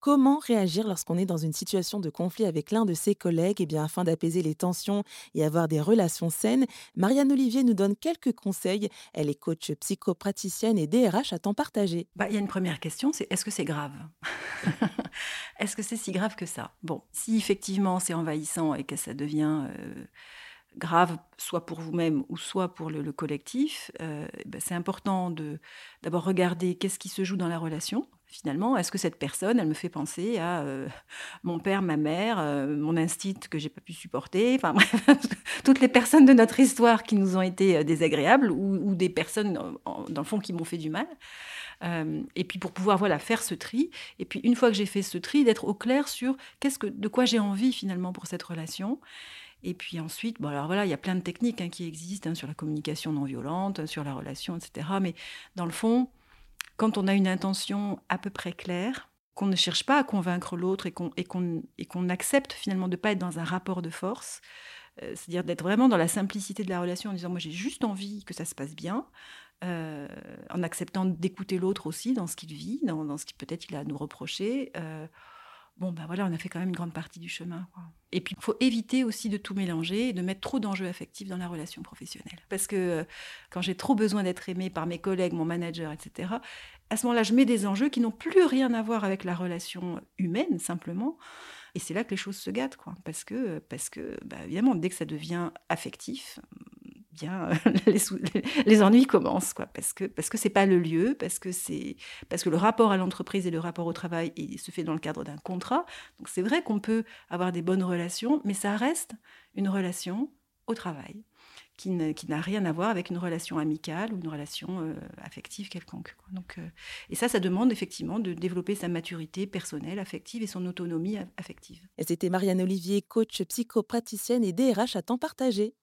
Comment réagir lorsqu'on est dans une situation de conflit avec l'un de ses collègues? Et eh bien, afin d'apaiser les tensions et avoir des relations saines, Marianne Olivier nous donne quelques conseils. Elle est coach psychopraticienne et DRH à temps partagé. Bah, il y a une première question, c'est est-ce que c'est grave? Est-ce que c'est si grave que ça? Bon, si effectivement c'est envahissant et que ça devient euh, grave, soit pour vous-même ou soit pour le, collectif, euh, bah, c'est important de d'abord regarder qu'est-ce qui se joue dans la relation finalement, est-ce que cette personne, elle me fait penser à euh, mon père, ma mère, euh, mon instinct que j'ai pas pu supporter, enfin bref, toutes les personnes de notre histoire qui nous ont été euh, désagréables ou, des personnes, dans le fond, qui m'ont fait du mal. et puis pour pouvoir voilà faire ce tri, et puis une fois que j'ai fait ce tri, d'être au clair sur qu'est-ce que, de quoi j'ai envie finalement pour cette relation. Et puis ensuite, bon alors voilà, il y a plein de techniques hein, qui existent hein, sur la communication non violente, sur la relation, etc. Mais dans le fond, quand on a une intention à peu près claire, qu'on ne cherche pas à convaincre l'autre et qu'on accepte finalement de ne pas être dans un rapport de force, euh, c'est-à-dire d'être vraiment dans la simplicité de la relation en disant moi j'ai juste envie que ça se passe bien, euh, en acceptant d'écouter l'autre aussi dans ce qu'il vit, dans, ce qu'il peut-être il a à nous reprocher. Euh, bon, ben voilà, on a fait quand même une grande partie du chemin. Et puis, il faut éviter aussi de tout mélanger et de mettre trop d'enjeux affectifs dans la relation professionnelle. Parce que euh, quand j'ai trop besoin d'être aimé par mes collègues, mon manager, etc., à ce moment-là, je mets des enjeux qui n'ont plus rien à voir avec la relation humaine, simplement. Et c'est là que les choses se gâtent, quoi. Parce que, parce que bah, évidemment, dès que ça devient affectif, bien les, ennuis commencent quoi parce que parce que c'est pas le lieu parce que c'est parce que le rapport à l'entreprise et le rapport au travail se fait dans le cadre d'un contrat donc c'est vrai qu'on peut avoir des bonnes relations mais ça reste une relation au travail qui, n'a rien à voir avec une relation amicale ou une relation euh, affective quelconque. Donc, euh, et ça, ça demande effectivement de développer sa maturité personnelle, affective et son autonomie affective. C'était Marianne Olivier, coach psychopraticienne et DRH à temps partagé.